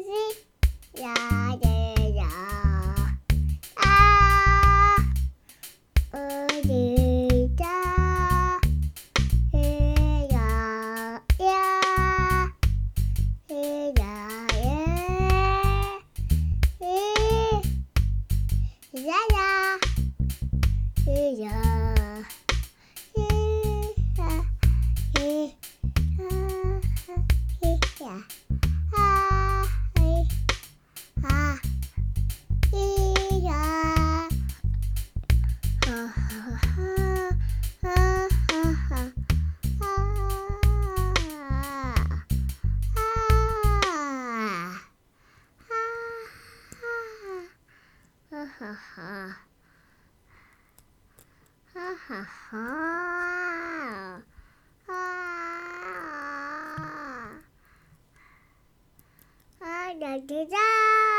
じやれやあうりだへややへややへややへや Yeah. 哈哈哈，啊啊啊啊！啊两只鸭。